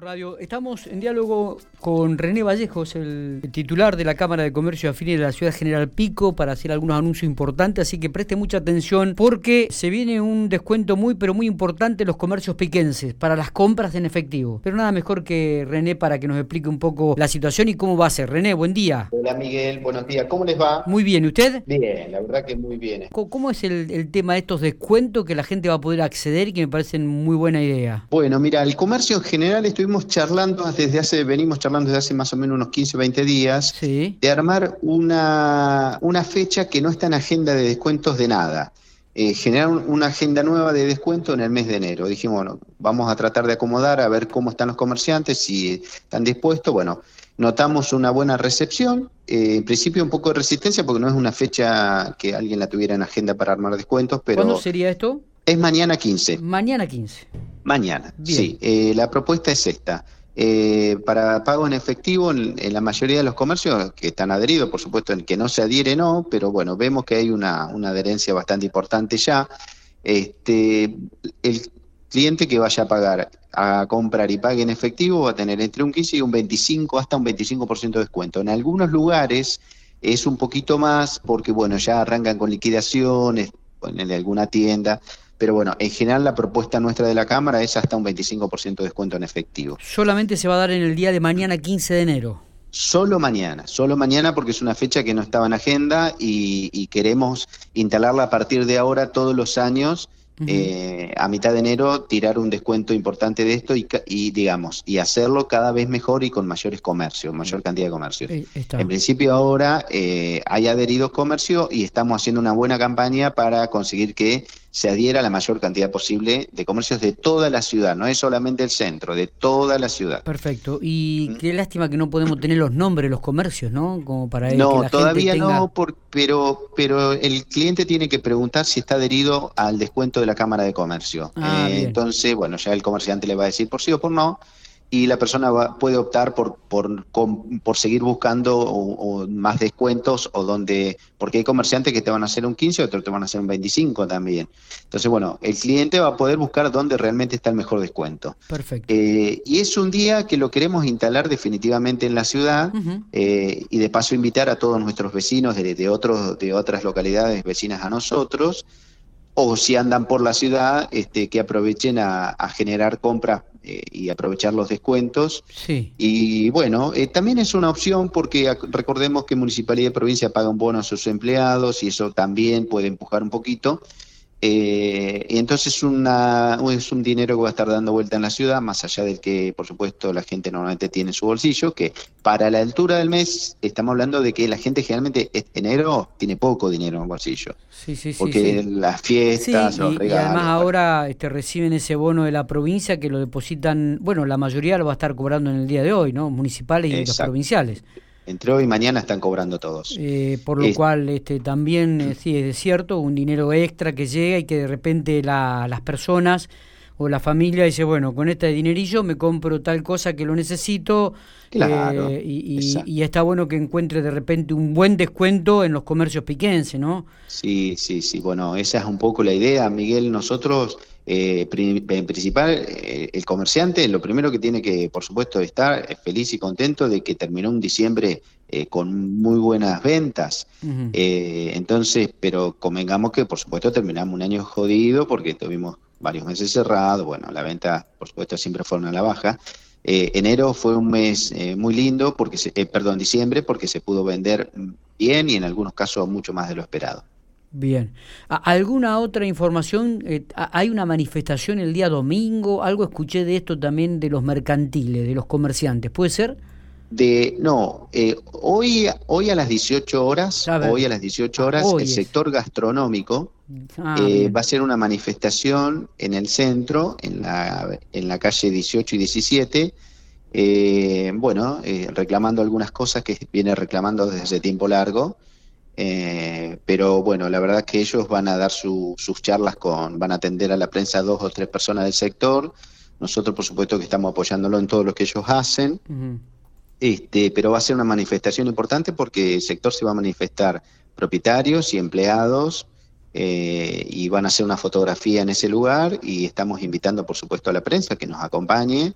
Radio. Estamos en diálogo con René Vallejos, el titular de la Cámara de Comercio Afines de la Ciudad General Pico, para hacer algunos anuncios importantes, así que preste mucha atención porque se viene un descuento muy, pero muy importante en los comercios piquenses para las compras en efectivo. Pero nada mejor que René para que nos explique un poco la situación y cómo va a ser. René, buen día. Hola Miguel, buenos días. ¿Cómo les va? Muy bien, ¿y usted? Bien, la verdad que muy bien. ¿Cómo es el, el tema de estos descuentos que la gente va a poder acceder y que me parecen muy buena idea? Bueno, mira, el comercio en general estoy estuvimos charlando desde hace, venimos charlando desde hace más o menos unos 15 o 20 días, de armar una, una fecha que no está en agenda de descuentos de nada. Eh, generar una agenda nueva de descuento en el mes de enero. Dijimos, bueno, vamos a tratar de acomodar, a ver cómo están los comerciantes, si están dispuestos. Bueno, notamos una buena recepción, eh, en principio un poco de resistencia porque no es una fecha que alguien la tuviera en agenda para armar descuentos, pero... ¿Cuándo sería esto? Es mañana 15. Mañana 15. Mañana, sí. Eh, la propuesta es esta. Eh, para pago en efectivo, en, la mayoría de los comercios que están adheridos, por supuesto, en que no se adhiere no, pero bueno, vemos que hay una, adherencia bastante importante ya. Este, el cliente que vaya a pagar, a comprar y pague en efectivo va a tener entre un 15 y un 25, hasta un 25% de descuento. En algunos lugares es un poquito más porque, bueno, ya arrancan con liquidaciones, en alguna tienda, pero bueno, en general la propuesta nuestra de la Cámara es hasta un 25% de descuento en efectivo. Solamente se va a dar en el día de mañana 15 de enero. Solo mañana, solo mañana porque es una fecha que no estaba en agenda y, queremos instalarla a partir de ahora todos los años eh, a mitad de enero tirar un descuento importante de esto y, digamos y hacerlo cada vez mejor y con mayores comercios, mayor cantidad de comercios. En principio ahora eh, hay adheridos comercio y estamos haciendo una buena campaña para conseguir que se adhiera la mayor cantidad posible de comercios de toda la ciudad, no es solamente el centro, de toda la ciudad. Perfecto. Y mm. qué lástima que no podemos tener los nombres los comercios, ¿no? Como para no, todavía no, pero pero el cliente tiene que preguntar si está adherido al descuento de la Cámara de Comercio. Ah, eh, entonces, bueno, ya el comerciante le va a decir por sí o por no y la persona puede optar por, por, por seguir buscando más descuentos o donde, porque hay comerciantes que te van a hacer un 15, otros te van a hacer un 25 también. Entonces, bueno, el cliente va a poder buscar dónde realmente está el mejor descuento. Perfecto. Eh, y es un día que lo queremos instalar definitivamente en la ciudad eh, y de paso invitar a todos nuestros vecinos de, de, otros, de otras localidades vecinas a nosotros o si andan por la ciudad, este, que aprovechen a, generar compras eh, y aprovechar los descuentos. Sí. Y bueno, eh, también es una opción porque recordemos que Municipalidad y Provincia pagan bonos a sus empleados y eso también puede empujar un poquito. Eh, y entonces una, es un dinero que va a estar dando vuelta en la ciudad, más allá del que, por supuesto, la gente normalmente tiene en su bolsillo, que para la altura del mes estamos hablando de que la gente generalmente enero tiene poco dinero en el bolsillo. Sí, sí, sí. Porque las fiestas, los regalos. Y además ahora este, reciben ese bono de la provincia que lo depositan, bueno, la mayoría lo va a estar cobrando en el día de hoy, ¿no? Municipales y los provinciales. Entre hoy y mañana están cobrando todos. Eh, por lo cual este, también, eh, sí, es cierto, un dinero extra que llega y que de repente la, las personas o la familia dice, bueno, con este dinerillo me compro tal cosa que lo necesito claro, eh, y, y, está bueno que encuentre de repente un buen descuento en los comercios piquenses, ¿no? Sí, sí, sí, bueno, esa es un poco la idea, Miguel, nosotros eh, en principal, eh, el comerciante lo primero que tiene que, por supuesto, estar feliz y contento de que terminó un diciembre eh, con muy buenas ventas. entonces, pero convengamos que, por supuesto, terminamos un año jodido porque tuvimos varios meses cerrados. Bueno, la venta, por supuesto, siempre fueron a la baja. enero fue un mes muy lindo, porque se, perdón, diciembre, porque se pudo vender bien y en algunos casos mucho más de lo esperado. Bien. ¿Alguna otra información? Eh, ¿Hay una manifestación el día domingo? Algo escuché de esto también de los mercantiles, de los comerciantes. ¿Puede ser? De, no, eh, hoy, hoy a las 18 horas, hoy a las 18 horas, el sector gastronómico ah, eh, va a ser una manifestación en el centro, en la, en la calle 18 y 17, bueno, reclamando algunas cosas que viene reclamando desde tiempo largo. Eh, pero bueno, la verdad es que ellos van a dar sus charlas con, van a atender a la prensa dos o tres personas del sector. Nosotros, por supuesto, que estamos apoyándolo en todo lo que ellos hacen. este, pero va a ser una manifestación importante porque el sector se va a manifestar propietarios y empleados eh, y van a hacer una fotografía en ese lugar y estamos invitando, por supuesto, a la prensa que nos acompañe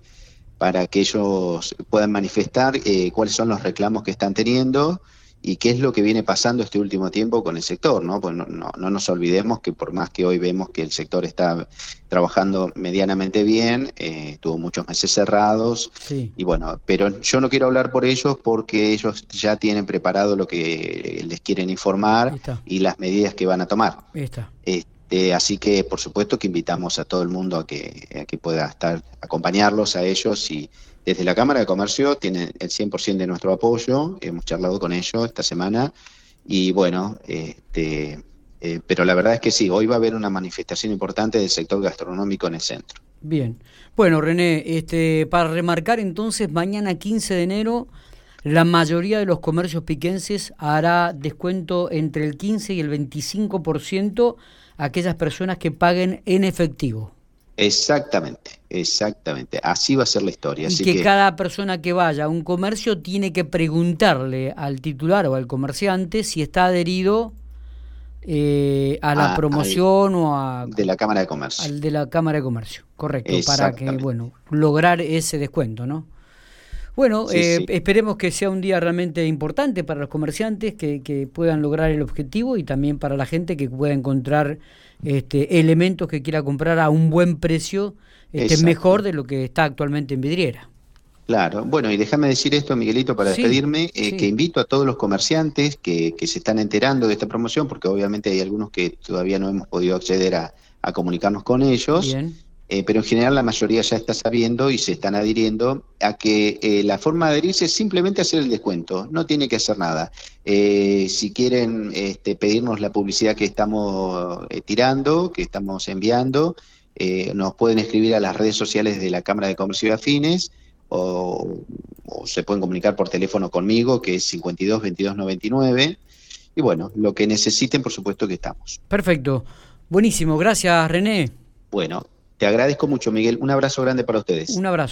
para que ellos puedan manifestar eh, cuáles son los reclamos que están teniendo y qué es lo que viene pasando este último tiempo con el sector, ¿no? Pues no, no, nos olvidemos que por más que hoy vemos que el sector está trabajando medianamente bien, eh, tuvo muchos meses cerrados, y bueno, pero yo no quiero hablar por ellos porque ellos ya tienen preparado lo que les quieren informar y las medidas que van a tomar. Este, así que, por supuesto, que invitamos a todo el mundo a que, a que pueda estar, acompañarlos a ellos y desde la Cámara de Comercio tienen el 100% de nuestro apoyo, hemos charlado con ellos esta semana y bueno, este, eh, pero la verdad es que sí, hoy va a haber una manifestación importante del sector gastronómico en el centro. Bien, bueno René, este, para remarcar entonces, mañana 15 de enero la mayoría de los comercios piquenses hará descuento entre el 15 y el 25% a aquellas personas que paguen en efectivo. Exactamente, exactamente. Así va a ser la historia. Y que, cada persona que vaya a un comercio tiene que preguntarle al titular o al comerciante si está adherido eh, a la promoción o a... De la Cámara de Comercio. Al de la Cámara de Comercio, correcto. Para que, bueno, lograr ese descuento, ¿no? Bueno, eh, esperemos que sea un día realmente importante para los comerciantes, que, que puedan lograr el objetivo y también para la gente que pueda encontrar este, elementos que quiera comprar a un buen precio, este, mejor de lo que está actualmente en vidriera. Claro, bueno, y déjame decir esto, Miguelito, para despedirme, eh, que invito a todos los comerciantes que, que, se están enterando de esta promoción, porque obviamente hay algunos que todavía no hemos podido acceder a, a comunicarnos con ellos. Bien eh, pero en general la mayoría ya está sabiendo y se están adhiriendo a que eh, la forma de adherirse es simplemente hacer el descuento, no tiene que hacer nada. Eh, si quieren este, pedirnos la publicidad que estamos tirando, que estamos enviando, nos pueden escribir a las redes sociales de la Cámara de Comercio y Afines o, o se pueden comunicar por teléfono conmigo, que es 52 22 99. Y bueno, lo que necesiten, por supuesto que estamos. Perfecto. Buenísimo. Gracias, René. Bueno, te agradezco mucho, Miguel. Un abrazo grande para ustedes. Un abrazo.